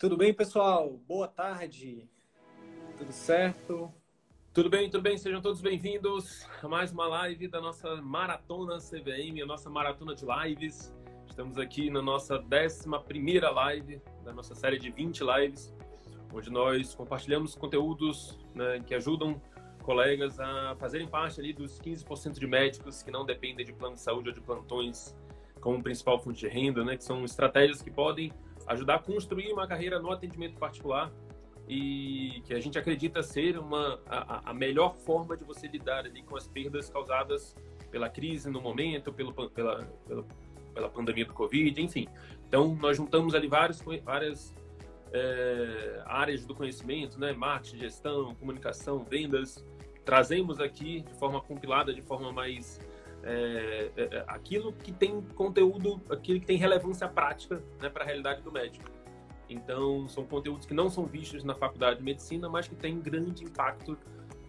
Tudo bem, pessoal? Boa tarde. Tudo certo? Tudo bem, tudo bem? Sejam todos bem-vindos a mais uma live da nossa Maratona CVM, a nossa maratona de lives. Estamos aqui na nossa 11 live da nossa série de 20 lives, onde nós compartilhamos conteúdos né, que ajudam colegas a fazerem parte ali dos 15% de médicos que não dependem de plano de saúde ou de plantões como principal fonte de renda, né, que são estratégias que podem ajudar a construir uma carreira no atendimento particular e que a gente acredita ser uma, a, a melhor forma de você lidar ali com as perdas causadas pela crise no momento, pelo, pela, pela, pela pandemia do Covid, enfim. Então, nós juntamos ali várias, várias é, áreas do conhecimento, né? marketing, gestão, comunicação, vendas. Trazemos aqui de forma compilada, de forma mais é, é, é, aquilo que tem conteúdo, aquilo que tem relevância prática né, para a realidade do médico. Então, são conteúdos que não são vistos na faculdade de medicina, mas que têm grande impacto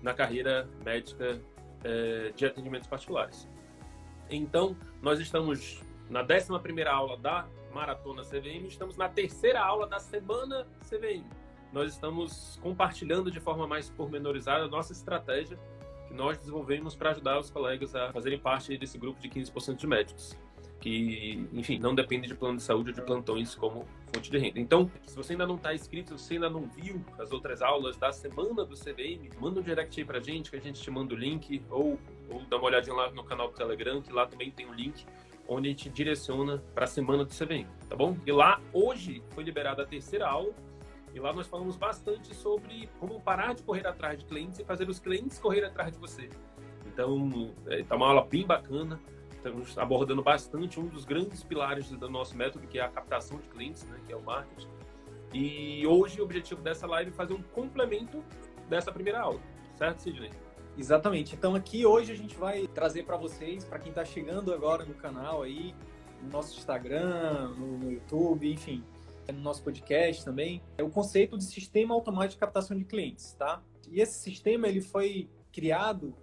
na carreira médica é, de atendimentos particulares. Então, nós estamos na 11 aula da Maratona CVM, estamos na terceira aula da Semana CVM. Nós estamos compartilhando de forma mais pormenorizada a nossa estratégia que nós desenvolvemos para ajudar os colegas a fazerem parte desse grupo de 15% de médicos que, enfim, não depende de plano de saúde ou de plantões como fonte de renda. Então, se você ainda não está inscrito, se você ainda não viu as outras aulas da semana do CVM, manda um direct aí pra gente, que a gente te manda o link, ou, ou dá uma olhadinha lá no canal do Telegram, que lá também tem um link, onde a gente direciona para a semana do CVM, tá bom? E lá, hoje, foi liberada a terceira aula, e lá nós falamos bastante sobre como parar de correr atrás de clientes e fazer os clientes correr atrás de você. Então, é, tá uma aula bem bacana. Estamos abordando bastante um dos grandes pilares do nosso método, que é a captação de clientes, né, que é o marketing. E hoje o objetivo dessa live é fazer um complemento dessa primeira aula, certo, Sidney? Exatamente. Então aqui hoje a gente vai trazer para vocês, para quem está chegando agora no canal aí, no nosso Instagram, no, no YouTube, enfim, no nosso podcast também, é o conceito de sistema automático de captação de clientes, tá? E esse sistema ele foi criado,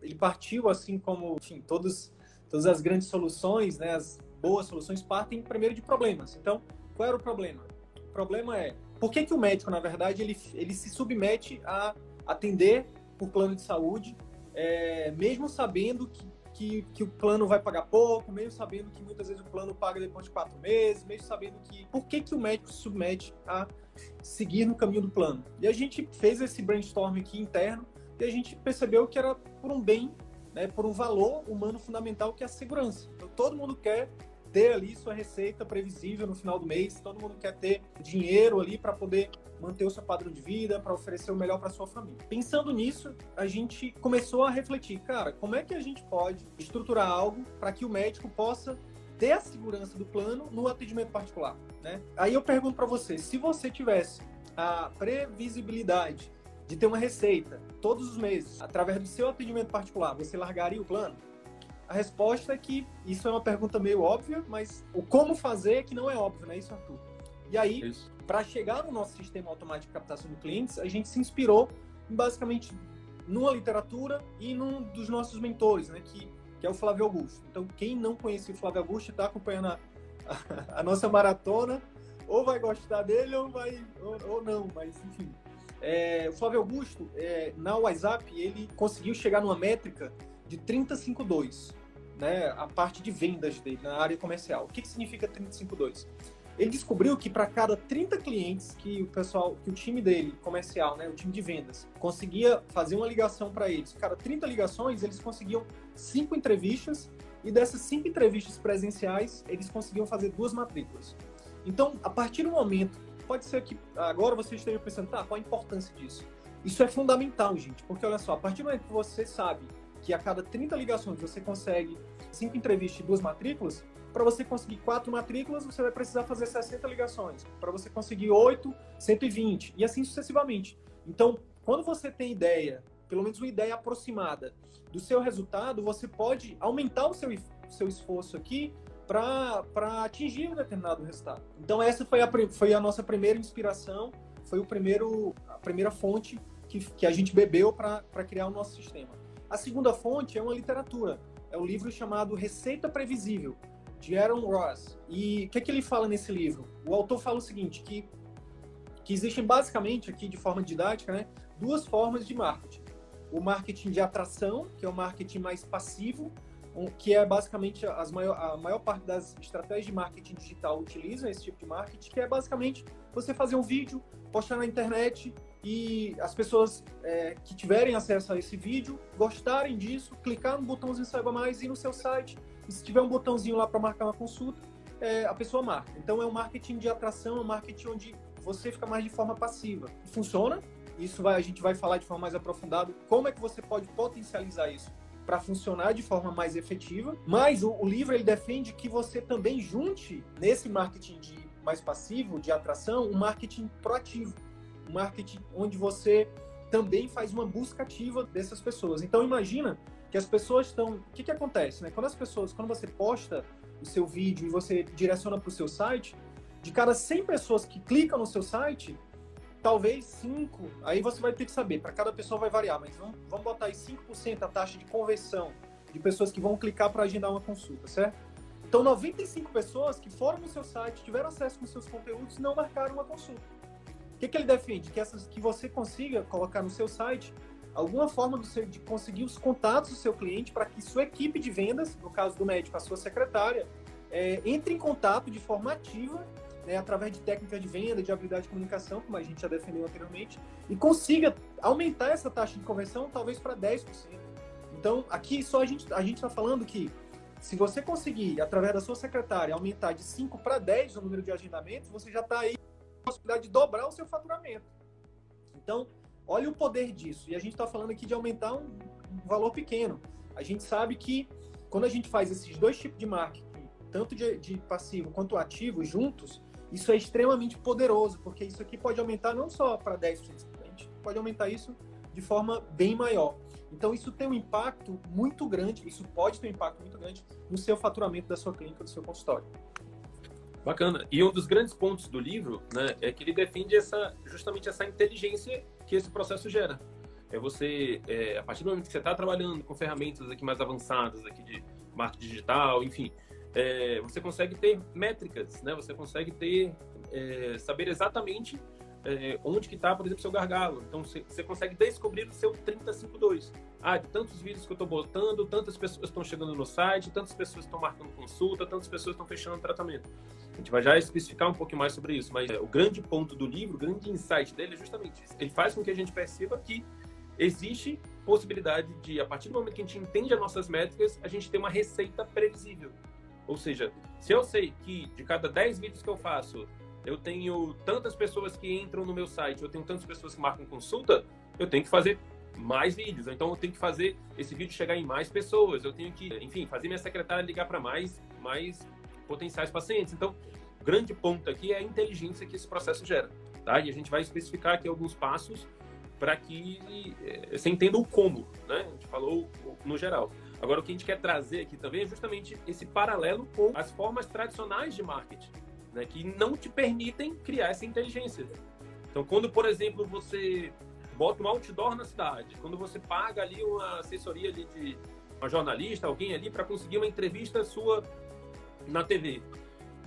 ele partiu assim como, enfim, todos, todas as grandes soluções, né, as boas soluções partem primeiro de problemas. Então, qual era o problema? O problema é por que, que o médico, na verdade, ele, ele se submete a atender por plano de saúde, é, mesmo sabendo que que, que o plano vai pagar pouco, mesmo sabendo que muitas vezes o plano paga depois de quatro meses, mesmo sabendo que. Por que, que o médico se submete a seguir no caminho do plano? E a gente fez esse brainstorm aqui interno e a gente percebeu que era por um bem, né, por um valor humano fundamental que é a segurança. Então, todo mundo quer ter ali sua receita previsível no final do mês, todo mundo quer ter dinheiro ali para poder manter o seu padrão de vida, para oferecer o melhor para sua família. Pensando nisso, a gente começou a refletir, cara, como é que a gente pode estruturar algo para que o médico possa ter a segurança do plano no atendimento particular, né? Aí eu pergunto para você, se você tivesse a previsibilidade de ter uma receita todos os meses através do seu atendimento particular, você largaria o plano? A resposta é que isso é uma pergunta meio óbvia, mas o como fazer é que não é óbvio, né? Isso, Arthur. E aí, para chegar no nosso sistema automático de captação de clientes, a gente se inspirou em, basicamente numa literatura e num dos nossos mentores, né? Que, que é o Flávio Augusto. Então, quem não conhecia o Flávio Augusto está acompanhando a, a, a, nossa maratona, ou vai gostar dele ou vai ou, ou não, mas enfim. É, o Flávio Augusto, é, na WhatsApp, ele conseguiu chegar numa métrica de 352 né, a parte de vendas dele na área comercial. O que, que significa 352? Ele descobriu que para cada 30 clientes que o pessoal, que o time dele, comercial, né, o time de vendas, conseguia fazer uma ligação para eles, cada 30 ligações, eles conseguiam cinco entrevistas e dessas cinco entrevistas presenciais, eles conseguiam fazer duas matrículas. Então, a partir do momento, pode ser que agora você esteja pensando, tá, qual a importância disso? Isso é fundamental, gente, porque olha só, a partir do momento que você sabe que a cada 30 ligações você consegue cinco entrevistas e duas matrículas, para você conseguir quatro matrículas, você vai precisar fazer 60 ligações. Para você conseguir oito, 120, e assim sucessivamente. Então, quando você tem ideia, pelo menos uma ideia aproximada do seu resultado, você pode aumentar o seu, seu esforço aqui para atingir um determinado resultado. Então, essa foi a, foi a nossa primeira inspiração, foi o primeiro, a primeira fonte que, que a gente bebeu para criar o nosso sistema. A segunda fonte é uma literatura. É um livro chamado Receita Previsível, de Aaron Ross. E o que, é que ele fala nesse livro? O autor fala o seguinte, que que existem basicamente aqui de forma didática, né, duas formas de marketing. O marketing de atração, que é o marketing mais passivo, que é basicamente as maior, a maior parte das estratégias de marketing digital utilizam esse tipo de marketing, que é basicamente você fazer um vídeo, postar na internet e as pessoas é, que tiverem acesso a esse vídeo gostarem disso, clicar no botãozinho saiba mais e no seu site. E se tiver um botãozinho lá para marcar uma consulta, é, a pessoa marca. Então é um marketing de atração, é um marketing onde você fica mais de forma passiva. Funciona. Isso vai, a gente vai falar de forma mais aprofundada. Como é que você pode potencializar isso para funcionar de forma mais efetiva. Mas o, o, livro ele defende que você também junte nesse marketing de mais passivo, de atração, um marketing proativo, marketing onde você também faz uma busca ativa dessas pessoas. Então imagina que as pessoas estão, o que que acontece, né? Quando as pessoas, quando você posta o seu vídeo e você direciona para o seu site, de cada 100 pessoas que clicam no seu site, talvez 5, aí você vai ter que saber, para cada pessoa vai variar, mas vamos, vamos botar aí 5% a taxa de conversão de pessoas que vão clicar para agendar uma consulta, certo? Então, 95 pessoas que foram no seu site, tiveram acesso com seus conteúdos, não marcaram uma consulta. Que, que ele defende? Que, essas, que você consiga colocar no seu site alguma forma seu, de conseguir os contatos do seu cliente para que sua equipe de vendas, no caso do médico, a sua secretária, é, entre em contato de forma ativa né, através de técnicas de venda, de habilidade de comunicação, como a gente já defendeu anteriormente, e consiga aumentar essa taxa de conversão talvez para 10%. Então, aqui só a gente a está falando que se você conseguir, através da sua secretária, aumentar de 5 para 10 o número de agendamentos, você já está aí possibilidade de dobrar o seu faturamento. Então, olha o poder disso. E a gente está falando aqui de aumentar um, valor pequeno. A gente sabe que quando a gente faz esses dois tipos de marketing, tanto de, de passivo quanto ativo, juntos, isso é extremamente poderoso, porque isso aqui pode aumentar não só para 10%, a gente pode aumentar isso de forma bem maior. Então, isso tem um impacto muito grande, isso pode ter um impacto muito grande no seu faturamento da sua clínica, do seu consultório. Bacana. E um dos grandes pontos do livro né, é que ele defende essa, justamente essa inteligência que esse processo gera. É você, é, a partir do momento que você está trabalhando com ferramentas aqui mais avançadas aqui de marketing digital, enfim, é, você consegue ter métricas, né? Você consegue ter é, saber exatamente é, onde que está, por exemplo, seu gargalo. Então, você, consegue descobrir o seu 3052. Ah, de tantos vídeos que eu estou botando, tantas pessoas estão chegando no site, tantas pessoas estão marcando consulta, tantas pessoas estão fechando tratamento. A gente vai já especificar um pouco mais sobre isso, mas é, o grande ponto do livro, o grande insight dele é justamente isso. Ele faz com que a gente perceba que existe possibilidade de, a partir do momento que a gente entende as nossas métricas, a gente ter uma receita previsível. Ou seja, se eu sei que de cada 10 vídeos que eu faço, eu tenho tantas pessoas que entram no meu site, eu tenho tantas pessoas que marcam consulta, eu tenho que fazer mais vídeos. Então eu tenho que fazer esse vídeo chegar em mais pessoas. Eu tenho que, enfim, fazer minha secretária ligar para mais, mais potenciais pacientes. Então, o grande ponto aqui é a inteligência que esse processo gera, tá? E a gente vai especificar aqui alguns passos para que é, você entenda o como, né? A gente falou no geral. Agora, o que a gente quer trazer aqui também é justamente esse paralelo com as formas tradicionais de marketing, né, que não te permitem criar essa inteligência. Então, quando, por exemplo, você bota um outdoor na cidade, quando você paga ali uma assessoria ali de uma jornalista, alguém ali para conseguir uma entrevista sua na TV,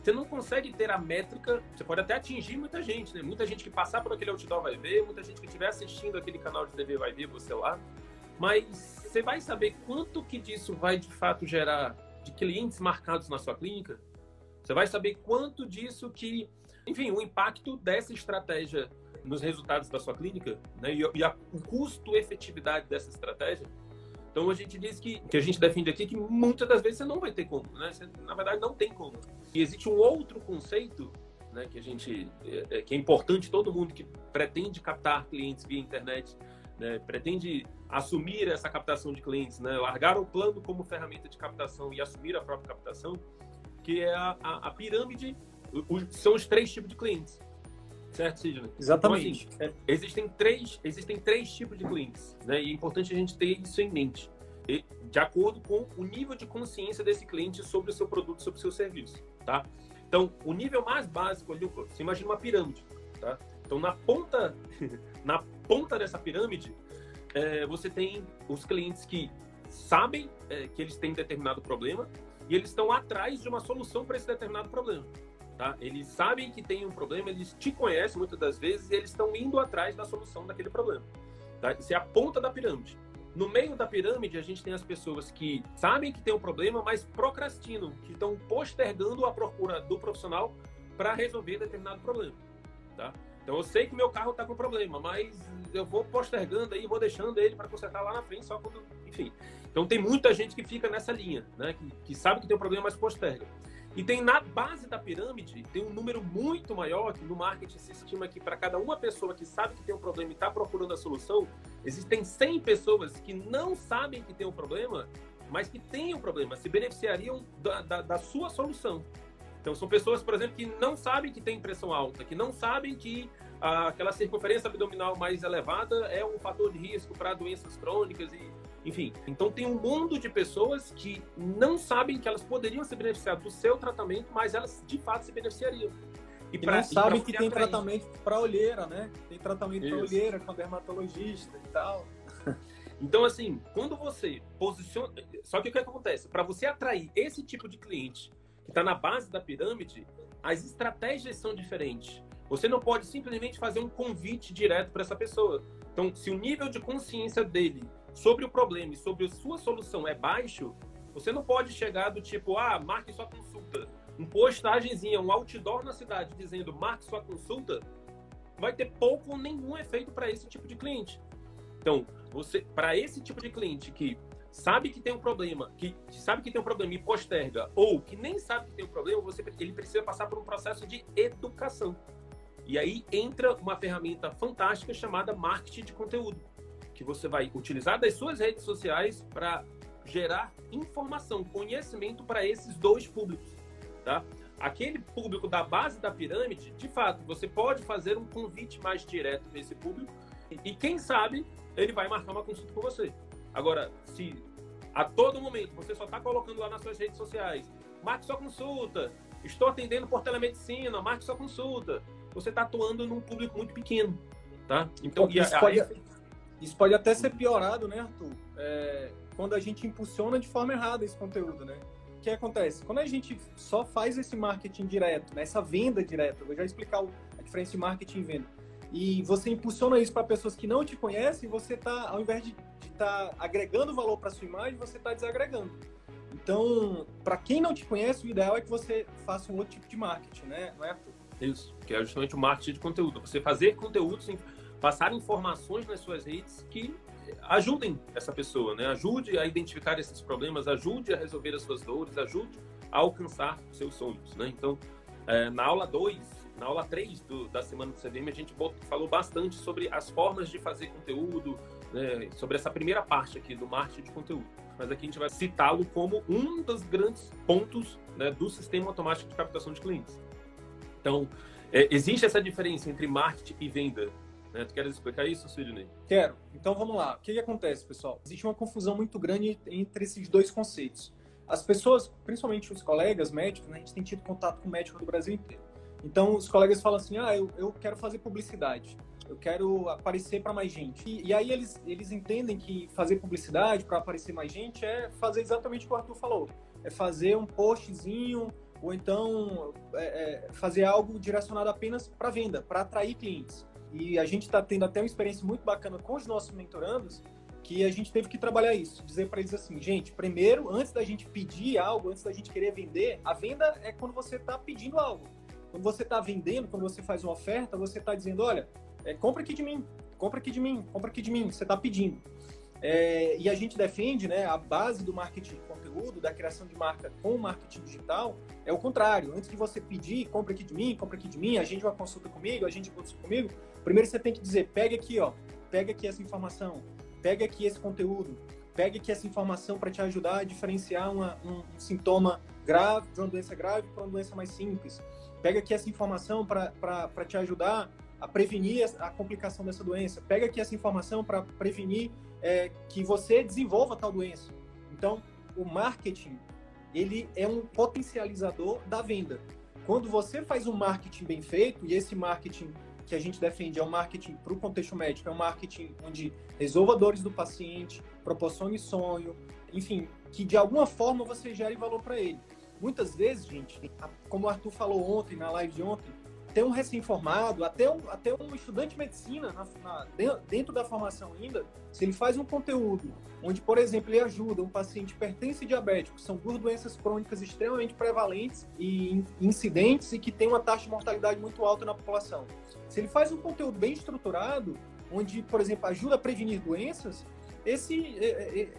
você não consegue ter a métrica, você pode até atingir muita gente, né? Muita gente que passar por aquele outdoor vai ver, muita gente que estiver assistindo aquele canal de TV vai ver você lá, mas você vai saber quanto que disso vai de fato gerar de clientes marcados na sua clínica? Você vai saber quanto disso que, enfim, o impacto dessa estratégia nos resultados da sua clínica, né? E, e a, o custo-efetividade dessa estratégia. Então a gente diz que, que a gente defende aqui que muitas das vezes você não vai ter como, né? Você, na verdade não tem como. E existe um outro conceito, né? Que a gente é, é que é importante todo mundo que pretende captar clientes via internet, né? Pretende assumir essa captação de clientes, né? largar o plano como ferramenta de captação e assumir a própria captação, que é a, a, a pirâmide, são os três tipos de clientes. Certo, Sidney? Exatamente. Então, assim, existem, três, existem três tipos de clientes, né? e é importante a gente ter isso em mente, e, de acordo com o nível de consciência desse cliente sobre o seu produto, sobre o seu serviço. Tá? Então, o nível mais básico, você imagina uma pirâmide. Tá? Então, na ponta, na ponta dessa pirâmide, é, você tem os clientes que sabem é, que eles têm determinado problema e eles estão atrás de uma solução para esse determinado problema. Tá? Eles sabem que tem um problema, eles te conhecem muitas das vezes e eles estão indo atrás da solução daquele problema. Tá? Isso é a ponta da pirâmide. No meio da pirâmide, a gente tem as pessoas que sabem que tem um problema, mas procrastinam, que estão postergando a procura do profissional para resolver determinado problema. Tá? Então eu sei que meu carro está com problema, mas eu vou postergando aí, vou deixando ele para consertar lá na frente, só quando. Enfim. Então tem muita gente que fica nessa linha, né? Que, que sabe que tem um problema, mas posterga. E tem na base da pirâmide, tem um número muito maior, que no marketing se estima que para cada uma pessoa que sabe que tem um problema e está procurando a solução, existem 100 pessoas que não sabem que tem um problema, mas que têm um problema, se beneficiariam da, da, da sua solução. Então, são pessoas, por exemplo, que não sabem que tem pressão alta, que não sabem que ah, aquela circunferência abdominal mais elevada é um fator de risco para doenças crônicas e enfim, então tem um mundo de pessoas que não sabem que elas poderiam se beneficiar do seu tratamento, mas elas de fato se beneficiariam. E, pra, não sabem que tem tratamento para olheira, né? Tem tratamento para olheira com dermatologista e tal. Então, assim, quando você posiciona. Só que o que acontece? Para você atrair esse tipo de cliente que está na base da pirâmide, as estratégias são diferentes. Você não pode simplesmente fazer um convite direto para essa pessoa. Então, se o nível de consciência dele sobre o problema e sobre a sua solução é baixo, você não pode chegar do tipo, ah, marque sua consulta. Um postagemzinha, um outdoor na cidade dizendo marque sua consulta, vai ter pouco ou nenhum efeito para esse tipo de cliente. Então, você, para esse tipo de cliente que sabe que tem um problema, que, sabe que tem um problema e posterga, ou que nem sabe que tem um problema, você, ele precisa passar por um processo de educação. E aí entra uma ferramenta fantástica chamada marketing de conteúdo que você vai utilizar das suas redes sociais para gerar informação, conhecimento para esses dois públicos, tá? Aquele público da base da pirâmide, de fato, você pode fazer um convite mais direto para esse público e quem sabe ele vai marcar uma consulta com você. Agora, se a todo momento você só está colocando lá nas suas redes sociais, marque sua consulta, estou atendendo por telemedicina, marque sua consulta, você está atuando num público muito pequeno, tá? Então, e a, pode... a isso pode até ser piorado, né, Arthur? É, quando a gente impulsiona de forma errada esse conteúdo, né? O que acontece? Quando a gente só faz esse marketing direto, né, essa venda direta, eu vou já explicar a diferença de marketing e venda, e você impulsiona isso para pessoas que não te conhecem, você está, ao invés de estar tá agregando valor para sua imagem, você está desagregando. Então, para quem não te conhece, o ideal é que você faça um outro tipo de marketing, né? Não é? Isso, que é justamente o marketing de conteúdo. Você fazer conteúdo sem passar informações nas suas redes que ajudem essa pessoa, né? Ajude a identificar esses problemas, ajude a resolver as suas dores, ajude a alcançar seus sonhos, né? Então, é, na aula 2, na aula 3 do, da semana do CVM, a gente falou bastante sobre as formas de fazer conteúdo, né? sobre essa primeira parte aqui do marketing de conteúdo. Mas aqui a gente vai citá-lo como um dos grandes pontos né, do sistema automático de captação de clientes. Então, é, existe essa diferença entre marketing e venda. Né? Tu queres explicar isso, Sidney? Quero. Então vamos lá. O que, que acontece, pessoal? Existe uma confusão muito grande entre esses dois conceitos. As pessoas, principalmente os colegas médicos, né, a gente tem tido contato com médicos do Brasil inteiro. Então os colegas falam assim: ah, eu, eu quero fazer publicidade, eu quero aparecer para mais gente. E, e, aí eles, eles entendem que fazer publicidade para aparecer mais gente é fazer exatamente o que o Arthur falou: é fazer um postzinho ou então é, é, fazer algo direcionado apenas para venda, para atrair clientes. E a gente está tendo até uma experiência muito bacana com os nossos mentorandos, que a gente teve que trabalhar isso, dizer para eles assim, gente, primeiro, antes da gente pedir algo, antes da gente querer vender, a venda é quando você está pedindo algo. Quando você está vendendo, quando você faz uma oferta, você está dizendo, olha, é, compra aqui de mim, compra aqui de mim, compra aqui de mim, você está pedindo. É, e a gente defende, né, a base do marketing de conteúdo, da criação de marca com marketing digital, é o contrário. Antes de você pedir, compra aqui de mim, compra aqui de mim, a gente uma consulta comigo, a gente consulta comigo, Primeiro você tem que dizer, pega aqui, ó, pega aqui essa informação, pega aqui esse conteúdo, pega aqui essa informação para te ajudar a diferenciar uma, um, um, sintoma grave de uma doença grave para uma doença mais simples. Pega aqui essa informação para te ajudar a prevenir a complicação dessa doença. Pega aqui essa informação para prevenir é, que você desenvolva tal doença. Então, o marketing ele é um potencializador da venda. Quando você faz um marketing bem feito e esse marketing que a gente defende é um marketing para o contexto médico, é um marketing onde resolva dores do paciente, proporcione sonho, enfim, que de alguma forma você gere valor para ele. Muitas vezes, gente, como o Arthur falou ontem, na live de ontem, tem um recém-formado, até um, até um estudante de medicina, na, na, dentro da formação ainda, se ele faz um conteúdo onde, por exemplo, ele ajuda um paciente hipertenso e diabético, são duas doenças crônicas extremamente prevalentes e incidentes e que tem uma taxa de mortalidade muito alta na população. Se ele faz um conteúdo bem estruturado, onde, por exemplo, ajuda a prevenir doenças, esse,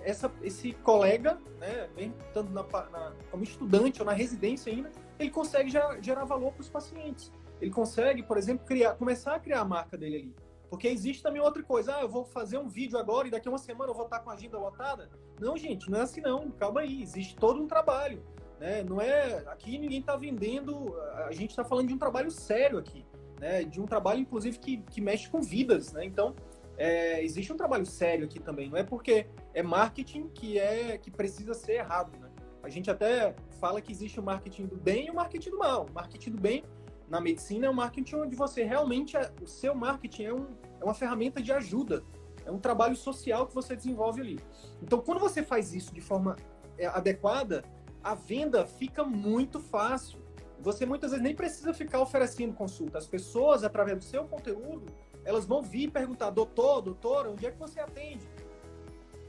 essa, esse colega, né, mesmo estando na, na, como estudante ou na residência ainda, ele consegue gerar, gerar valor para os pacientes. Ele consegue, por exemplo, criar, começar a criar a marca dele ali. Porque existe também outra coisa. Ah, eu vou fazer um vídeo agora e daqui a uma semana eu vou estar com a agenda lotada. Não, gente, não é assim não. Calma aí. Existe todo um trabalho. Né? Não é. Aqui ninguém está vendendo. A gente está falando de um trabalho sério aqui. Né? De um trabalho, inclusive, que, que mexe com vidas. Né? Então, é, existe um trabalho sério aqui também. Não é porque é marketing que é que precisa ser errado. Né? A gente até fala que existe o marketing do bem e o marketing do mal. O marketing do bem na medicina é um marketing onde você realmente é, o seu marketing é, um, é uma ferramenta de ajuda, é um trabalho social que você desenvolve ali. Então, quando você faz isso de forma é, adequada, a venda fica muito fácil. Você muitas vezes nem precisa ficar oferecendo consulta. As pessoas, através do seu conteúdo, elas vão vir perguntar: doutor, doutora, onde é que você atende?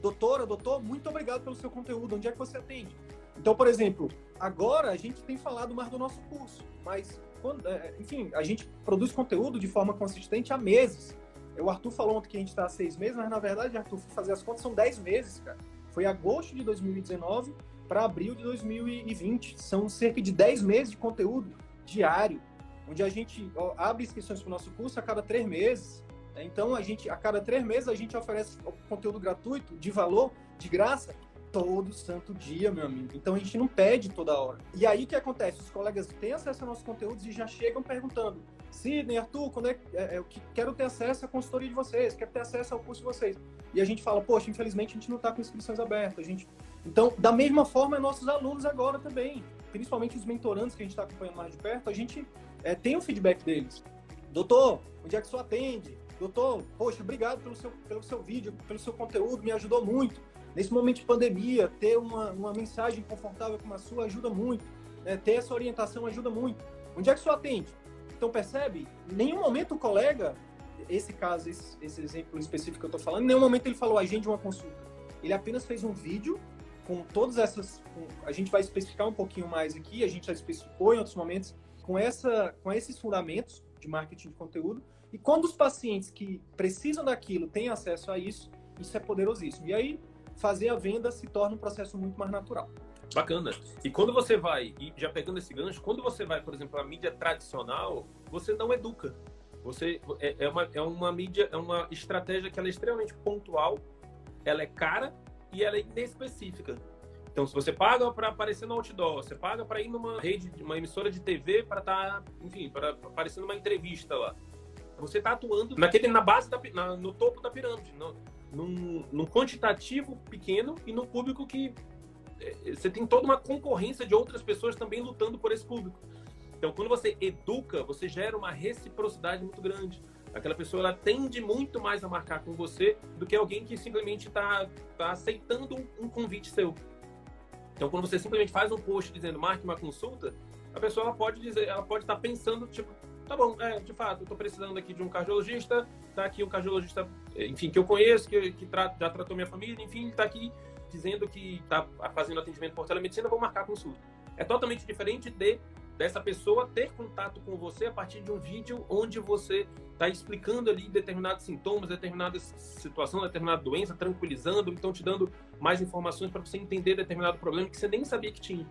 Doutora, doutor, muito obrigado pelo seu conteúdo, onde é que você atende? Então, por exemplo, agora a gente tem falado mais do nosso curso, mas quando, é, enfim, a gente produz conteúdo de forma consistente há meses. O Arthur falou ontem que a gente está há seis meses, mas na verdade, Arthur, fazer as contas, são dez meses, cara. Foi agosto de 2019 para abril de 2020. São cerca de dez meses de conteúdo diário, onde a gente abre inscrições para o nosso curso a cada três meses. Né? Então, a gente, a cada três meses, a gente oferece conteúdo gratuito, de valor, de graça, todo santo dia, meu amigo. Então a gente não pede toda hora. E aí o que acontece? Os colegas têm acesso aos nossos conteúdos e já chegam perguntando: Sidney, Arthur, quando é, é, é, eu quero ter acesso à consultoria de vocês, quero ter acesso ao curso de vocês. E a gente fala: Poxa, infelizmente a gente não está com inscrições abertas. A gente... Então, da mesma forma, nossos alunos agora também, principalmente os mentorandos que a gente está acompanhando mais de perto, a gente é, tem o feedback deles. Doutor, onde é que o senhor atende? Doutor, poxa, obrigado pelo seu, pelo seu vídeo, pelo seu conteúdo, me ajudou muito. Nesse momento de pandemia, ter uma, uma mensagem confortável como a sua ajuda muito. Né? Ter essa orientação ajuda muito. Onde é que o senhor atende? Então, percebe? Em nenhum momento o colega, esse caso, esse, esse exemplo específico que eu estou falando, em nenhum momento ele falou agende uma consulta. Ele apenas fez um vídeo com todas essas. Com, a gente vai especificar um pouquinho mais aqui, a gente já especificou em outros momentos, com, essa, com esses fundamentos de marketing de conteúdo. E quando os pacientes que precisam daquilo têm acesso a isso, isso é poderosíssimo. E aí, fazer a venda se torna um processo muito mais natural. Bacana. E quando você vai, e já pegando esse gancho, quando você vai, por exemplo, a mídia tradicional, você não educa. Você é, é, uma, é uma mídia, é uma estratégia que ela é extremamente pontual, ela é cara e ela é inespecífica. Então, se você paga para aparecer no outdoor, você paga para ir numa rede, uma emissora de TV para estar, tá, enfim, para aparecer numa entrevista lá. Você está atuando naquele, na base, da, na, no topo da pirâmide. No, num, num quantitativo pequeno e num público que é, você tem toda uma concorrência de outras pessoas também lutando por esse público. Então, quando você educa, você gera uma reciprocidade muito grande. Aquela pessoa ela tende muito mais a marcar com você do que alguém que simplesmente está tá aceitando um convite seu. Então, quando você simplesmente faz um post dizendo marque uma consulta, a pessoa pode dizer, ela pode estar pensando tipo, tá bom, é, de fato, eu tô precisando aqui de um cardiologista, tá aqui um cardiologista, enfim, que eu conheço, que, que tra já tratou minha família, enfim, ele tá aqui dizendo que tá fazendo atendimento por telemedicina, vou marcar consulta. É totalmente diferente de dessa pessoa ter contato com você a partir de um vídeo onde você está explicando ali determinados sintomas, determinadas situações, determinada doença, tranquilizando, então te dando mais informações para você entender determinado problema que você nem sabia que tinha.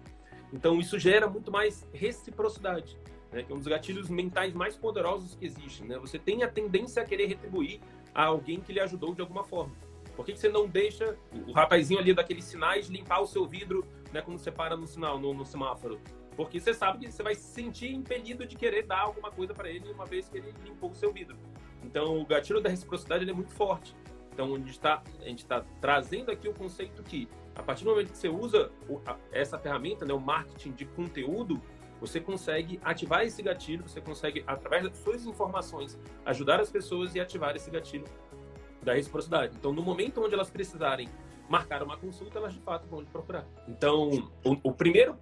Então isso gera muito mais reciprocidade né, que é um dos gatilhos mentais mais poderosos que existem. Né? Você tem a tendência a querer retribuir a alguém que lhe ajudou de alguma forma. Por que, que você não deixa o rapazinho ali daqueles sinais limpar o seu vidro né, quando você para no sinal, no, no semáforo? Porque você sabe que você vai se sentir impelido de querer dar alguma coisa para ele uma vez que ele limpou o seu vidro. Então, o gatilho da reciprocidade é muito forte. Então, a gente está tá trazendo aqui o conceito que, a partir do momento que você usa essa ferramenta, né, o marketing de conteúdo, você consegue ativar esse gatilho, você consegue, através das suas informações, ajudar as pessoas e ativar esse gatilho da reciprocidade. Então, no momento onde elas precisarem marcar uma consulta, elas de fato vão lhe procurar. Então, o, o primeiro,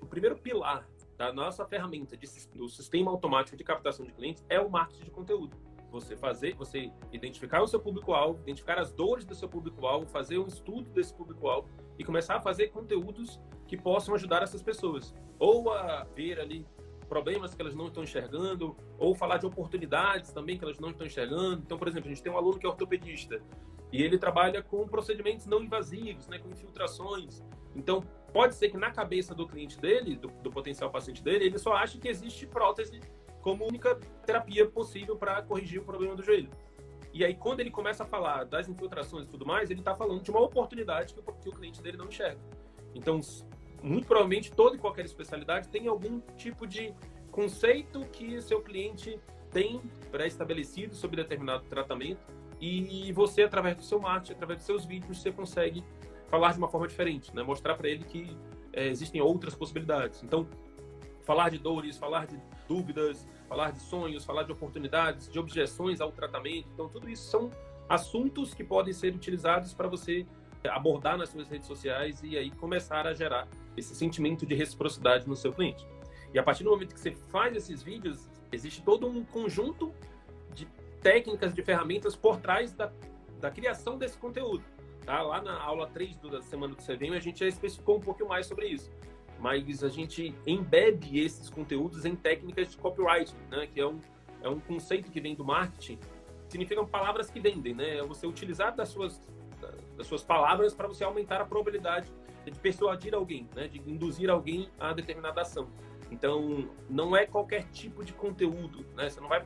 o primeiro pilar da nossa ferramenta de, do sistema automático de captação de clientes é o marketing de conteúdo. Você fazer, você identificar o seu público-alvo, identificar as dores do seu público-alvo, fazer um estudo desse público-alvo e começar a fazer conteúdos que possam ajudar essas pessoas. Ou a ver ali problemas que elas não estão enxergando, ou falar de oportunidades também que elas não estão enxergando. Então, por exemplo, a gente tem um aluno que é ortopedista e ele trabalha com procedimentos não invasivos, né, com infiltrações. Então, pode ser que na cabeça do cliente dele, do, do potencial paciente dele, ele só ache que existe prótese como única terapia possível para corrigir o problema do joelho. E aí, quando ele começa a falar das infiltrações e tudo mais, ele está falando de uma oportunidade que o, que o cliente dele não enxerga. Então, muito provavelmente, toda e qualquer especialidade tem algum tipo de conceito que seu cliente tem pré-estabelecido sobre determinado tratamento e você, através do seu marketing, através dos seus vídeos, você consegue falar de uma forma diferente, né? mostrar para ele que é, existem outras possibilidades. Então, falar de dores, falar de dúvidas, falar de sonhos, falar de oportunidades, de objeções ao tratamento. Então, tudo isso são assuntos que podem ser utilizados para você abordar nas suas redes sociais e aí começar a gerar esse sentimento de reciprocidade no seu cliente. E a partir do momento que você faz esses vídeos, existe todo um conjunto técnicas, de ferramentas por trás da, da criação desse conteúdo. Tá? Lá na aula 3 da semana do CVM, a gente já especificou um pouquinho mais sobre isso. Mas a gente embebe esses conteúdos em técnicas de copywriting, né? que é um, é um conceito que vem do marketing. Significam palavras que vendem, né? É você utilizar das suas, das suas palavras para você aumentar a probabilidade de persuadir alguém, né? de induzir alguém a determinada ação. Então, não é qualquer tipo de conteúdo, né? Você não vai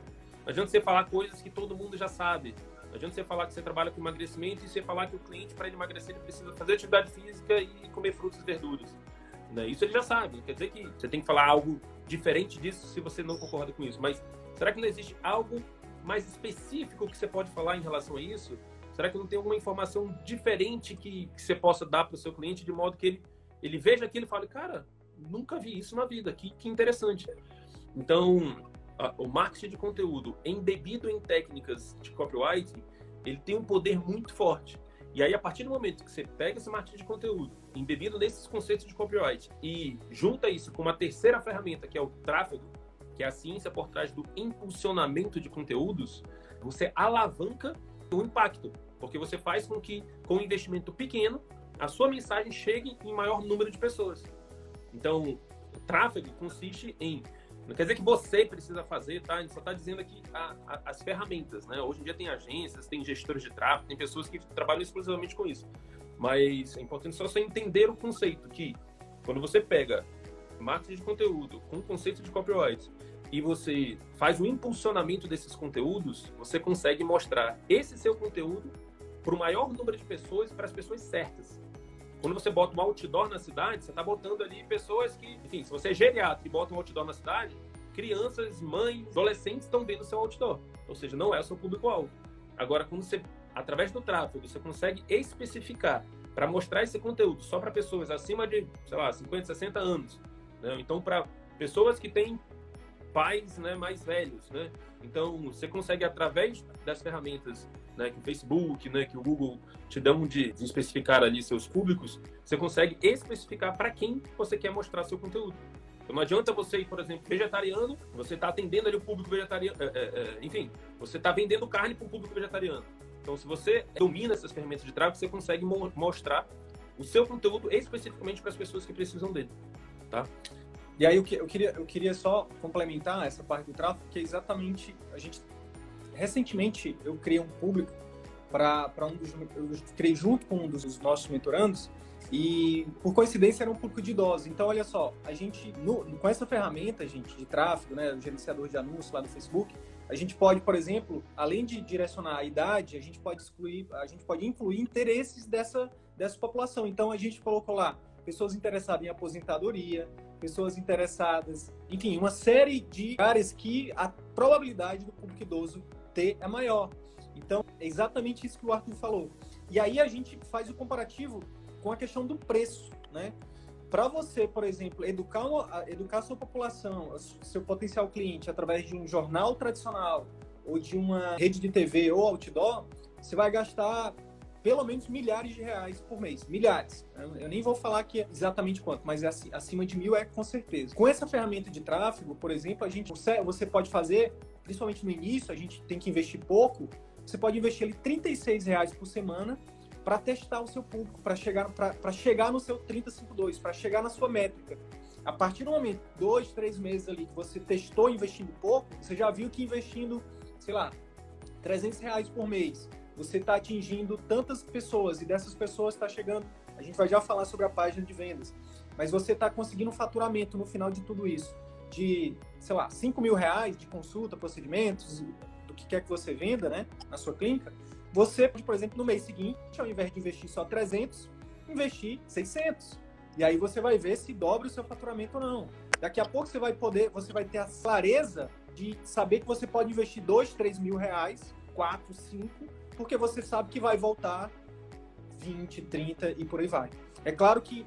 não adianta você falar coisas que todo mundo já sabe. Não adianta você falar que você trabalha com emagrecimento e você falar que o cliente, para emagrecer, ele precisa fazer atividade física e comer frutas e verduras. Né? Isso ele já sabe. Quer dizer que você tem que falar algo diferente disso se você não concorda com isso. Mas será que não existe algo mais específico que você pode falar em relação a isso? Será que não tem alguma informação diferente que, que você possa dar para o seu cliente de modo que ele, ele veja aquilo e fale, cara, nunca vi isso na vida, que, que interessante. Então, o marketing de conteúdo embebido em técnicas de copywriting, ele tem um poder muito forte. E aí, a partir do momento que você pega esse marketing de conteúdo, embebido nesses conceitos de copyright, e junta isso com uma terceira ferramenta, que é o tráfego, que é a ciência por trás do impulsionamento de conteúdos, você alavanca o impacto, porque você faz com que, com um investimento pequeno, a sua mensagem chegue em maior número de pessoas. Então, o tráfego consiste em não quer dizer que você precisa fazer, tá? A gente só está dizendo aqui a, a, as ferramentas, né? Hoje em dia tem agências, tem gestores de tráfego, tem pessoas que trabalham exclusivamente com isso. Mas é importante só você entender o conceito que quando você pega marketing de conteúdo com o conceito de copyright e você faz o impulsionamento desses conteúdos, você consegue mostrar esse seu conteúdo para o maior número de pessoas, para as pessoas certas. Quando você bota um outdoor na cidade, você está botando ali pessoas que, enfim, se você é geriatra e bota um outdoor na cidade, crianças, mães, adolescentes estão vendo seu outdoor. Ou seja, não é o seu público-alvo. Agora, quando você, através do tráfego, você consegue especificar para mostrar esse conteúdo só para pessoas acima de, sei lá, 50, 60 anos. Né? Então, para pessoas que têm pais né, mais velhos. Né? Então, você consegue, através das ferramentas né, que o Facebook, né, que o Google te dão de, de especificar ali seus públicos, você consegue especificar para quem você quer mostrar seu conteúdo. Então, não adianta você ir, por exemplo, vegetariano, você está atendendo ali o público vegetariano, é, é, é enfim, você está vendendo carne para o público vegetariano. Então, se você domina essas ferramentas de tráfego, você consegue mo mostrar o seu conteúdo especificamente para as pessoas que precisam dele, tá? E aí eu, eu, queria, eu queria só complementar essa parte do tráfego, que é exatamente a gente recentemente eu criei um público para um dos eu criei junto com um dos nossos mentorandos e por coincidência era um público de idosos. Então olha só, a gente no, com essa ferramenta, gente, de tráfego, né, o gerenciador de anúncios lá do Facebook, a gente pode, por exemplo, além de direcionar a idade, a gente pode excluir, a gente pode incluir interesses dessa dessa população. Então a gente colocou lá pessoas interessadas em aposentadoria, pessoas interessadas, enfim, uma série de áreas que a probabilidade do público idoso é maior. Então, é exatamente isso que o Arthur falou. E aí a gente faz o comparativo com a questão do preço, né? Para você, por exemplo, educar, educar sua população, seu potencial cliente, através de um jornal tradicional ou de uma rede de TV ou outdoor, você vai gastar pelo menos milhares de reais por mês. Milhares. Eu nem vou falar que é exatamente quanto, mas é acima de mil é com certeza. Com essa ferramenta de tráfego, por exemplo, a gente você pode fazer, principalmente no início, a gente tem que investir pouco. Você pode investir ali 36 reais por semana para testar o seu público, para chegar, para chegar no seu 352, para chegar na sua métrica. A partir do momento, dois, três meses ali que você testou investindo pouco, você já viu que investindo, sei lá, 300 reais por mês, você está atingindo tantas pessoas e dessas pessoas está chegando. A gente vai já falar sobre a página de vendas, mas você está conseguindo um faturamento no final de tudo isso de, sei lá, 5 mil reais de consulta, procedimentos, do que quer que você venda, né, na sua clínica. Você pode, por exemplo, no mês seguinte, ao invés de investir só 300, investir 600. E aí você vai ver se dobra o seu faturamento ou não. Daqui a pouco você vai poder, você vai ter a clareza de saber que você pode investir 2, 3 mil reais, 4, 5, porque você sabe que vai voltar 20, 30 e por aí vai. É claro que,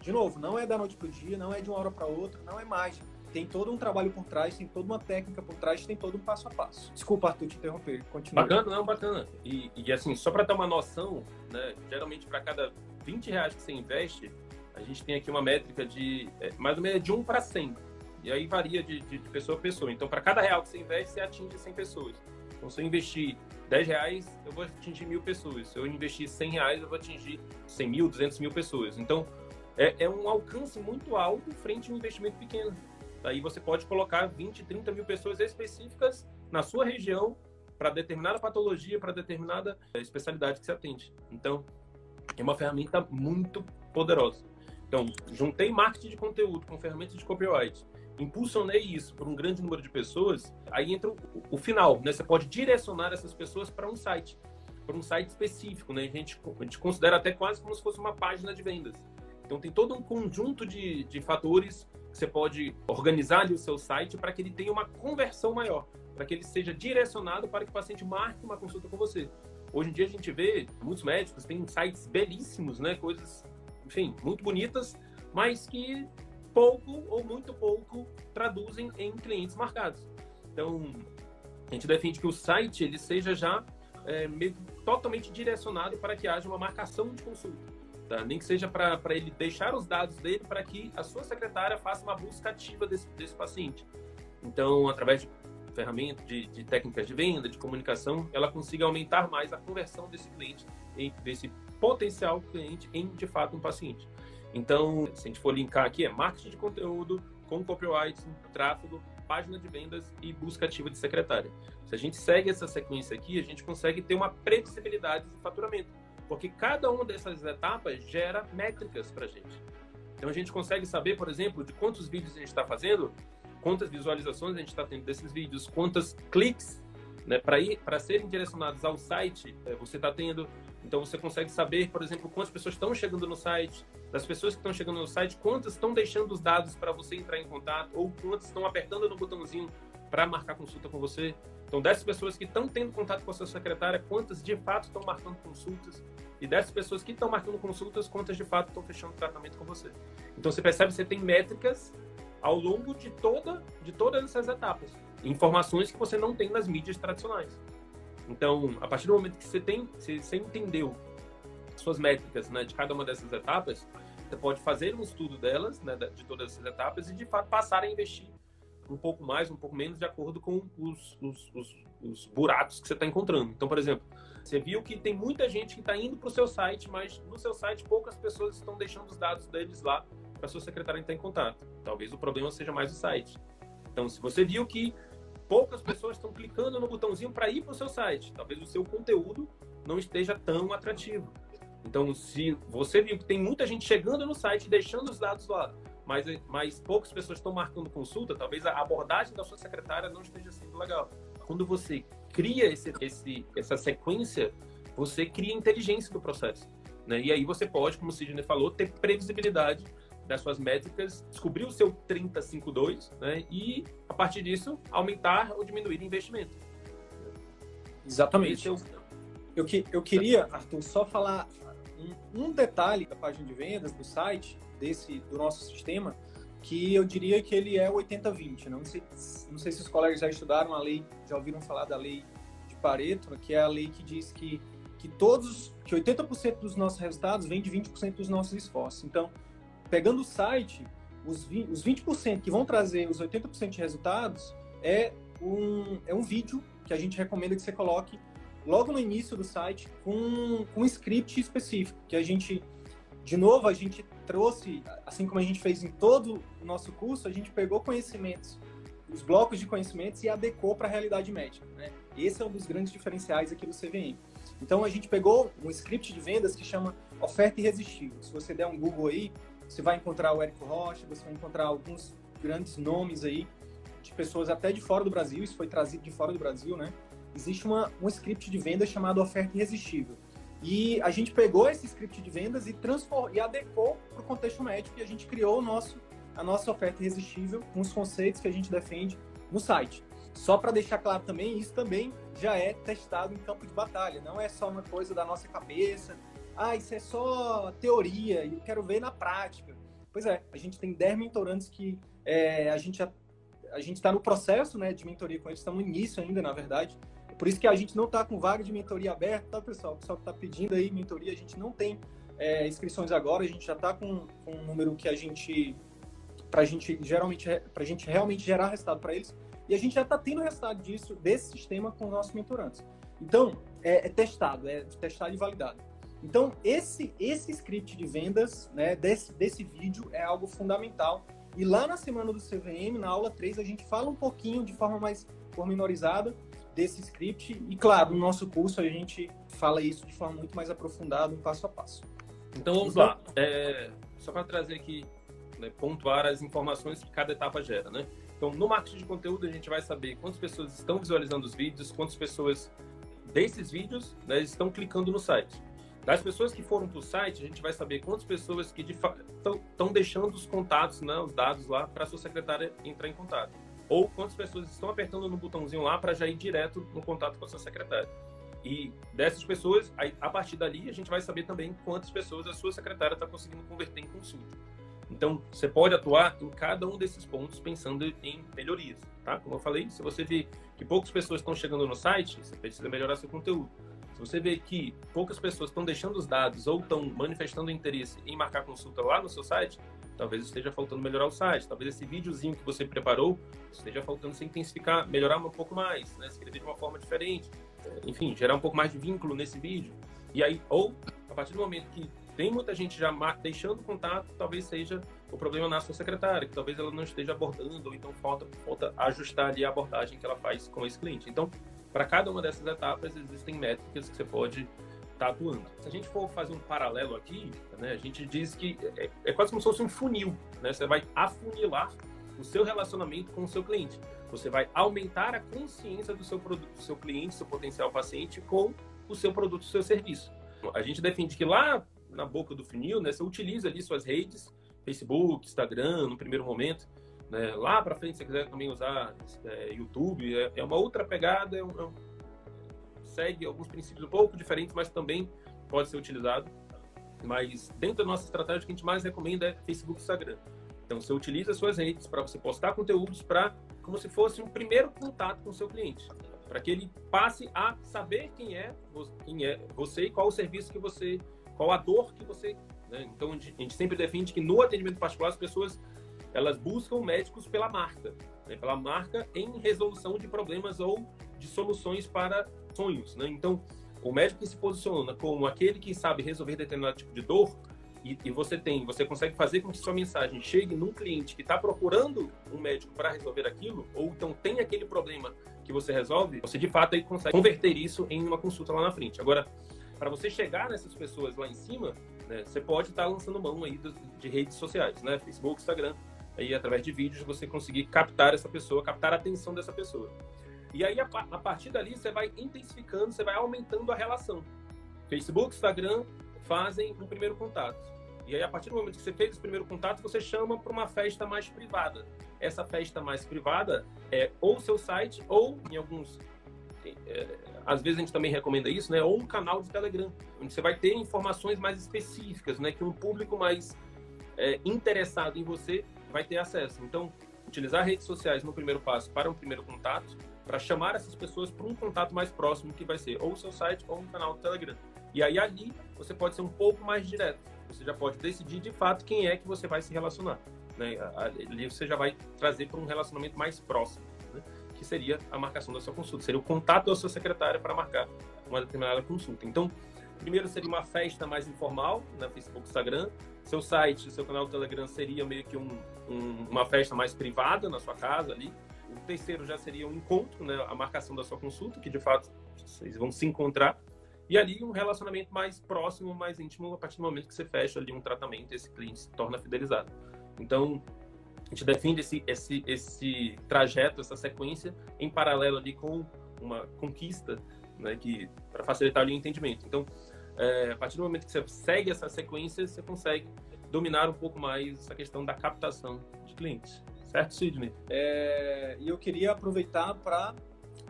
de novo, não é da noite para o dia, não é de uma hora para outra, não é mágica. Tem todo um trabalho por trás, tem toda uma técnica por trás, tem todo um passo a passo. Desculpa, Arthur, te interromper. Continua. Bacana, não, bacana. E, e assim, só para ter uma noção, né, geralmente para cada 20 reais que você investe, a gente tem aqui uma métrica de é, mais ou menos de 1 para 100. E aí varia de, de, de pessoa a pessoa. Então, para cada real que você investe, você atinge 100 pessoas. Então, se eu investir 10 reais, eu vou atingir mil pessoas. Se eu investir 100 reais, eu vou atingir 100 mil, 200 mil pessoas. Então, é, é um alcance muito alto frente a um investimento pequeno. Aí você pode colocar 20, 30 mil pessoas específicas na sua região para determinada patologia, para determinada é, especialidade que você atende. Então, é uma ferramenta muito poderosa. Então, juntei marketing de conteúdo com ferramentas de copyright impulsionei isso por um grande número de pessoas, aí entra o, o final, né? Você pode direcionar essas pessoas para um site, para um site específico, né? A gente, a gente considera até quase como se fosse uma página de vendas. Então tem todo um conjunto de, de fatores que você pode organizar ali o seu site para que ele tenha uma conversão maior, para que ele seja direcionado para que o paciente marque uma consulta com você. Hoje em dia a gente vê muitos médicos têm sites belíssimos, né? Coisas, enfim, muito bonitas, mas que pouco ou muito pouco traduzem em clientes marcados. Então, a gente defende que o site ele seja já é, meio, totalmente direcionado para que haja uma marcação de consulta. Tá? Nem que seja para ele deixar os dados dele para que a sua secretária faça uma busca ativa desse, desse paciente. Então, através de ferramentas, de, de, técnicas de venda, de comunicação, ela consiga aumentar mais a conversão desse cliente, desse potencial cliente em, de fato, um paciente. Então, se a gente for linkar aqui, é marketing de conteúdo com copyright, tráfego, página de vendas e busca ativa de secretária. Se a gente segue essa sequência aqui, a gente consegue ter uma previsibilidade de faturamento, porque cada uma dessas etapas gera métricas para a gente. Então, a gente consegue saber, por exemplo, de quantos vídeos a gente está fazendo, quantas visualizações a gente está tendo desses vídeos, quantos cliques né, para serem direcionados ao site eh, você está tendo. Então você consegue saber, por exemplo, quantas pessoas estão chegando no site, das pessoas que estão chegando no site, quantas estão deixando os dados para você entrar em contato, ou quantas estão apertando no botãozinho para marcar consulta com você. Então, dessas pessoas que estão tendo contato com a sua secretária, quantas de fato estão marcando consultas? E dessas pessoas que estão marcando consultas, quantas de fato estão fechando tratamento com você? Então, você percebe que você tem métricas ao longo de, toda, de todas essas etapas. Informações que você não tem nas mídias tradicionais. Então, a partir do momento que você tem, você, você entendeu suas métricas né, de cada uma dessas etapas, você pode fazer um estudo delas, né, de todas essas etapas, e de fato passar a investir um pouco mais, um pouco menos, de acordo com os, os, os, os buracos que você está encontrando. Então, por exemplo, você viu que tem muita gente que está indo para o seu site, mas no seu site poucas pessoas estão deixando os dados deles lá para a sua secretária entrar em contato. Talvez o problema seja mais o site. Então, se você viu que poucas pessoas estão clicando no botãozinho para ir para o seu site, talvez o seu conteúdo não esteja tão atrativo. Então, se você viu que tem muita gente chegando no site deixando os dados lá, mas, mas poucas pessoas estão marcando consulta, talvez a abordagem da sua secretária não esteja sendo legal. Quando você cria esse, esse, essa sequência, você cria inteligência do processo. Né? E aí você pode, como o Sidney falou, ter previsibilidade das suas métricas, descobrir o seu 3052 né? e, a partir disso, aumentar ou diminuir o investimento. Exatamente. É o... eu, que, eu queria, Arthur, só falar um, um detalhe da página de vendas do site, desse do nosso sistema, que eu diria que ele é 80-20. Não sei, não sei se os colegas já estudaram a lei, já ouviram falar da lei de Pareto, que é a lei que diz que que todos, que 80% dos nossos resultados vem de 20% dos nossos esforços. Então, pegando o site, os 20%, os 20 que vão trazer os 80% de resultados é um, é um vídeo que a gente recomenda que você coloque logo no início do site com, com um script específico, que a gente, de novo, a gente trouxe, assim como a gente fez em todo o nosso curso, a gente pegou conhecimentos, os blocos de conhecimentos e adequou para a realidade médica. Né? Esse é um dos grandes diferenciais aqui do CVM. Então a gente pegou um script de vendas que chama oferta irresistível. Se você der um Google aí, você vai encontrar o Érico Rocha, você vai encontrar alguns grandes nomes aí de pessoas até de fora do Brasil, isso foi trazido de fora do Brasil, né? Existe uma, um script de vendas chamado oferta irresistível. E a gente pegou esse script de vendas e transformou e adequou para o contexto médico e a gente criou o nosso, a nossa oferta irresistível com os conceitos que a gente defende no site. Só para deixar claro também, isso também já é testado em campo de batalha, não é só uma coisa da nossa cabeça. Ah, isso é só teoria eu quero ver na prática. Pois é, a gente tem 10 mentorantes que é, a gente a gente está no processo né, de mentoria com eles, estamos no início ainda, na verdade. Por isso que a gente não está com vaga de mentoria aberta, tá, pessoal? O pessoal que está pedindo aí mentoria, a gente não tem é, inscrições agora, a gente já está com, com um número que a gente, para gente geralmente, para a gente realmente gerar resultado para eles. E a gente já está tendo resultado disso, desse sistema com os nossos mentorantes. Então, é, é, testado, é testado e validado. Então, esse, esse script de vendas, né, desse, desse vídeo, é algo fundamental. E lá na semana do CVM, na aula 3, a gente fala um pouquinho de forma mais pormenorizada desse script. E, claro, no nosso curso a gente fala isso de forma muito mais aprofundada, um passo a passo. Então, vamos então, lá. É, só para trazer aqui, né, pontuar as informações que cada etapa gera, né? Então, no marketing de conteúdo, a gente vai saber quantas pessoas estão visualizando os vídeos, quantas pessoas desses vídeos né, estão clicando no site. Das pessoas que foram para o site, a gente vai saber quantas pessoas que estão deixando os contatos, né, os dados lá, para a sua secretária entrar em contato. Ou quantas pessoas estão apertando no botãozinho lá para já ir direto no contato com a sua secretária. E dessas pessoas, a partir dali, a gente vai saber também quantas pessoas a sua secretária está conseguindo converter em consulta. Então, você pode atuar em cada um desses pontos pensando em melhorias, tá? Como eu falei, se você vê que poucas pessoas estão chegando no site, você precisa melhorar seu conteúdo. Você vê que poucas pessoas estão deixando os dados ou estão manifestando interesse em marcar consulta lá no seu site, talvez esteja faltando melhorar o site. Talvez esse videozinho que você preparou esteja faltando se intensificar, melhorar um pouco mais, né? escrever de uma forma diferente. Enfim, gerar um pouco mais de vínculo nesse vídeo. E aí, ou a partir do momento que tem muita gente já deixando contato, talvez seja o problema na sua secretária, que talvez ela não esteja abordando, ou então falta, falta ajustar ali a abordagem que ela faz com esse cliente. Então, para cada uma dessas etapas, existem métricas que você pode estar tá atuando. Se a gente for fazer um paralelo aqui, né, a gente diz que é, é quase como se fosse um funil, né? Você vai afunilar o seu relacionamento com o seu cliente. Você vai aumentar a consciência do seu produto, do seu cliente, seu potencial paciente com o seu produto, o seu serviço. A gente defende que lá na boca do funil, né, você utiliza ali suas redes, Facebook, Instagram, no primeiro momento. Né? Lá para frente, se você quiser também usar é, YouTube, é, é, uma outra pegada, é um, é um, segue alguns princípios um pouco diferentes, mas também pode ser utilizado. Mas dentro da nossa estratégia, o que a gente mais recomenda é Facebook e Instagram. Então, você utiliza suas redes para você postar conteúdos para como se fosse um primeiro contato com o seu cliente, para que ele passe a saber quem é, quem é você e qual o serviço que você qual a dor que você. Né? Então, a gente sempre defende que no atendimento particular as pessoas elas buscam médicos pela marca, né? pela marca em resolução de problemas ou de soluções para sonhos. Né? Então, o médico que se posiciona como aquele que sabe resolver determinado tipo de dor e, e você tem, você consegue fazer com que sua mensagem chegue num cliente que está procurando um médico para resolver aquilo, ou então tem aquele problema que você resolve, você de fato aí consegue converter isso em uma consulta lá na frente. Agora, para você chegar nessas pessoas lá em cima, né, você pode estar tá lançando mão aí de redes sociais, né, Facebook, Instagram, aí através de vídeos você conseguir captar essa pessoa, captar a atenção dessa pessoa. E aí a, a partir dali você vai intensificando, você vai aumentando a relação. Facebook, Instagram fazem um primeiro contato. E aí, a partir do momento que você fez esse primeiro contato, você chama para uma festa mais privada. Essa festa mais privada é ou seu site, ou em alguns é, às vezes a gente também recomenda isso, né? Ou um canal de Telegram, onde você vai ter informações mais específicas, né? Que um público mais é, interessado em você vai ter acesso. Então, utilizar redes sociais no primeiro passo para um primeiro contato, para chamar essas pessoas para um contato mais próximo, que vai ser ou o seu site ou um canal do Telegram. E aí ali você pode ser um pouco mais direto. Você já pode decidir de fato quem é que você vai se relacionar. Né? Ali você já vai trazer para um relacionamento mais próximo, né? que seria a marcação da sua consulta. Seria o contato da sua secretária para marcar uma determinada consulta. Então, primeiro seria uma festa mais informal na né? Facebook, Instagram. Seu site, seu canal do Telegram seria meio que um, um, uma festa mais privada na sua casa ali. O terceiro já seria um encontro, né? a marcação da sua consulta, que de fato vocês vão se encontrar. E ali um relacionamento mais próximo, mais íntimo, a partir do momento que você fecha ali um tratamento, esse cliente se torna fidelizado. Então, a gente define esse, esse, esse trajeto, essa sequência, em paralelo ali com uma conquista, né, que para facilitar ali o entendimento. Então, é, a partir do momento que você segue essa sequência, você consegue dominar um pouco mais essa questão da captação de clientes. Certo, Sidney? É, e eu queria aproveitar para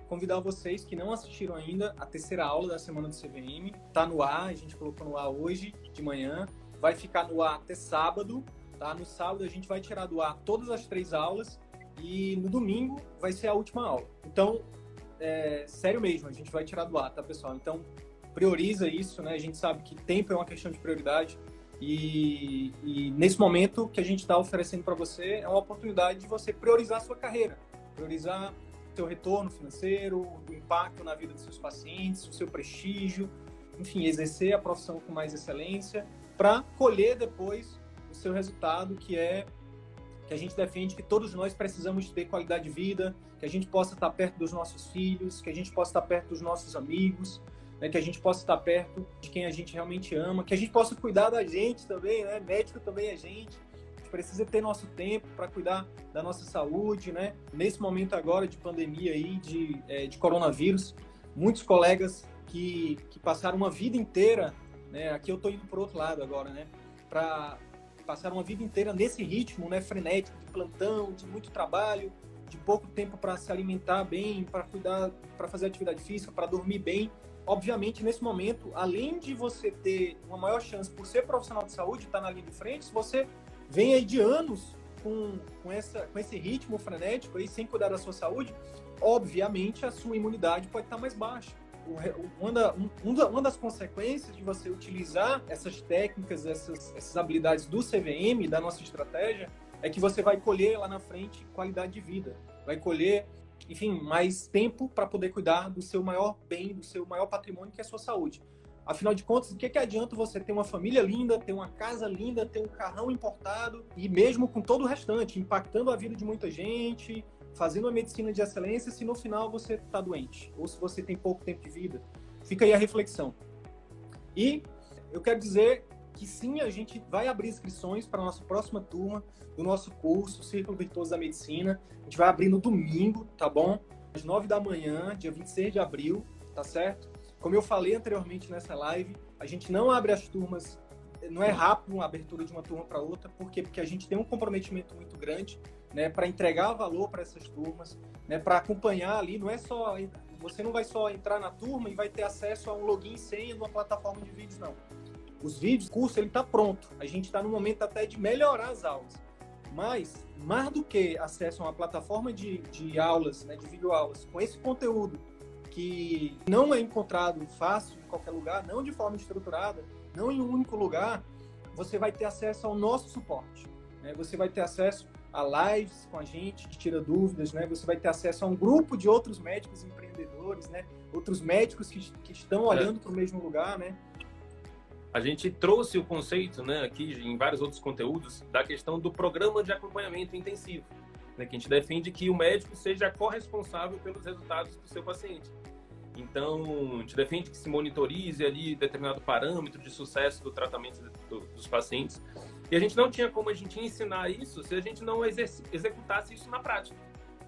convidar vocês que não assistiram ainda a terceira aula da semana do CVM. Tá no ar, a gente colocou no ar hoje de manhã. Vai ficar no ar até sábado, tá? No sábado a gente vai tirar do ar todas as três aulas e no domingo vai ser a última aula. Então, é, sério mesmo, a gente vai tirar do ar, tá, pessoal? Então, prioriza isso, né? A gente sabe que tempo é uma questão de prioridade. E, e nesse momento que a gente está oferecendo para você é uma oportunidade de você priorizar a sua carreira, priorizar seu retorno financeiro, o impacto na vida dos seus pacientes, o seu prestígio, enfim, exercer a profissão com mais excelência para colher depois o seu resultado, que é que a gente defende que todos nós precisamos ter qualidade de vida, que a gente possa estar perto dos nossos filhos, que a gente possa estar perto dos nossos amigos, né, que a gente possa estar perto de quem a gente realmente ama, que a gente possa cuidar da gente também, né? Médico também é gente gente precisa ter nosso tempo para cuidar da nossa saúde, né? Nesse momento agora de pandemia aí, de, é, de coronavírus, muitos colegas que, que passaram uma vida inteira, né? Aqui eu estou indo para outro lado agora, né? Para passar uma vida inteira nesse ritmo, né? Frenético de plantão, de muito trabalho, de pouco tempo para se alimentar bem, para cuidar, para fazer atividade física, para dormir bem. Obviamente, nesse momento, além de você ter uma maior chance por ser profissional de saúde, estar tá na linha de frente, se você vem aí de anos com, com, essa, com esse ritmo frenético aí, sem cuidar da sua saúde, obviamente a sua imunidade pode estar mais baixa. Uma, da, um, uma das consequências de você utilizar essas técnicas, essas, essas habilidades do CVM, da nossa estratégia, é que você vai colher lá na frente qualidade de vida, vai colher, enfim, mais tempo para poder cuidar do seu maior bem, do seu maior patrimônio, que é a sua saúde. Afinal de contas, o que, que adianta você ter uma família linda, ter uma casa linda, ter um carrão importado e mesmo com todo o restante, impactando a vida de muita gente, fazendo uma medicina de excelência, se no final você está doente ou se você tem pouco tempo de vida? Fica aí a reflexão. E eu quero dizer que sim, a gente vai abrir inscrições para a nossa próxima turma do nosso curso, Círculo Virtuoso da Medicina. A gente vai abrir no domingo, tá bom? Às 9 da manhã, dia 26 de abril, tá certo? Como eu falei anteriormente nessa live, a gente não abre as turmas, não é rápido a abertura de uma turma para outra, por quê? Porque a gente tem um comprometimento muito grande, né, para entregar valor para essas turmas, né, para acompanhar ali, não é só você não vai só entrar na turma e vai ter acesso a um login e senha numa plataforma de vídeos não. Os vídeos, o curso ele está pronto. A gente está no momento até de melhorar as aulas. Mas, mais do que acesso a uma plataforma de, de aulas, né, de videoaulas, com esse conteúdo que não é encontrado fácil em qualquer lugar, não de forma estruturada, não em um único lugar, você vai ter acesso ao nosso suporte. Né? Você vai ter acesso a lives com a gente, que tira dúvidas, né? Você vai ter acesso a um grupo de outros médicos empreendedores, né? Outros médicos que, que estão é. olhando é. para o mesmo lugar, né? A gente trouxe o conceito, né, aqui em vários outros conteúdos, da questão do programa de acompanhamento intensivo né, que a gente defende que o médico seja corresponsável pelos resultados do seu paciente. Então, a gente defende que se monitorize ali determinado parâmetro de sucesso do tratamento do, dos pacientes. E a gente não tinha como a gente ensinar isso se a gente não executasse isso na prática.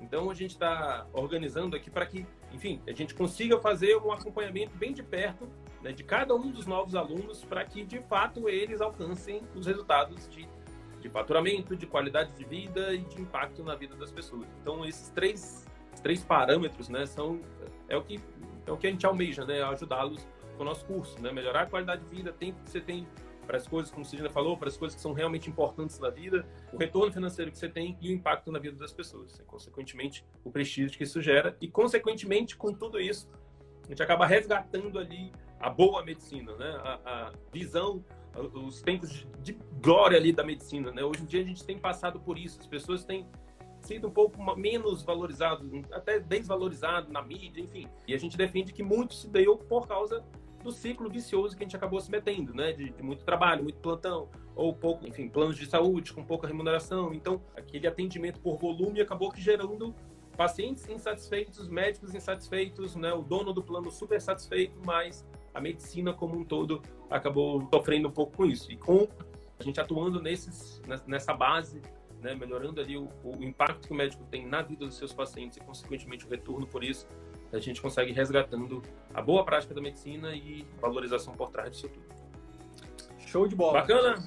Então, a gente está organizando aqui para que, enfim, a gente consiga fazer um acompanhamento bem de perto né, de cada um dos novos alunos para que, de fato, eles alcancem os resultados de de faturamento, de qualidade de vida e de impacto na vida das pessoas. Então, esses três, três parâmetros, né, são é o que é o que a gente almeja, né, ajudá-los com o nosso curso, né, melhorar a qualidade de vida, que você tem para as coisas, como o Sidney falou, para as coisas que são realmente importantes na vida, o retorno financeiro que você tem e o impacto na vida das pessoas. E, consequentemente, o prestígio que isso gera. E, consequentemente, com tudo isso, a gente acaba resgatando ali a boa medicina, né? a, a visão, os tempos de, glória ali da medicina. Né? Hoje em dia a gente tem passado por isso, as pessoas têm sido um pouco menos valorizado, até desvalorizado na mídia, enfim. E a gente defende que muito se deu por causa do ciclo vicioso que a gente acabou se metendo, né? De, de, muito trabalho, muito plantão, ou pouco, enfim, planos de saúde com pouca remuneração. Então, aquele atendimento por volume acabou que gerando pacientes insatisfeitos, médicos insatisfeitos, né? O dono do plano super satisfeito, mas a medicina como um todo acabou sofrendo um pouco com isso. E com a gente atuando nesses, nessa base né, melhorando ali o, o, impacto que o médico tem na vida dos seus pacientes e, consequentemente, o retorno por isso, a gente consegue resgatando a boa prática da medicina e valorização por trás disso tudo. Show de bola. Bacana?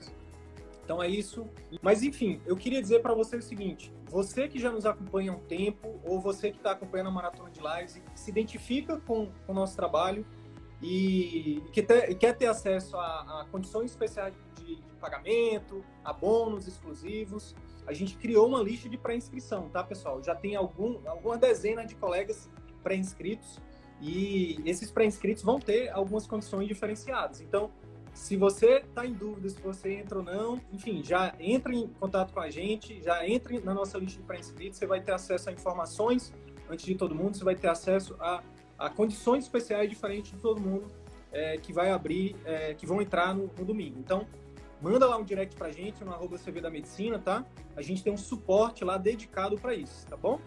Então é isso. Mas enfim, eu queria dizer para você o seguinte: você que já nos acompanha há um tempo, ou você que está acompanhando a Maratona de Lives e se identifica com, com o nosso trabalho e que ter, quer ter acesso a, a condições especiais de, de, pagamento, a bônus exclusivos, a gente criou uma lista de pré-inscrição, tá, pessoal? Já tem algum, alguma dezena de colegas pré-inscritos e esses pré-inscritos vão ter algumas condições diferenciadas. Então, se você está em dúvida se você entra ou não, enfim, já entre em contato com a gente, já entre na nossa lista de pré-inscritos, você vai ter acesso a informações antes de todo mundo, você vai ter acesso a, a condições especiais diferentes de todo mundo é, que vai abrir, é, que vão entrar no, no domingo. Então, manda lá um direct pra gente no arroba CV da Medicina, tá? A gente tem um suporte lá dedicado para isso, tá bom?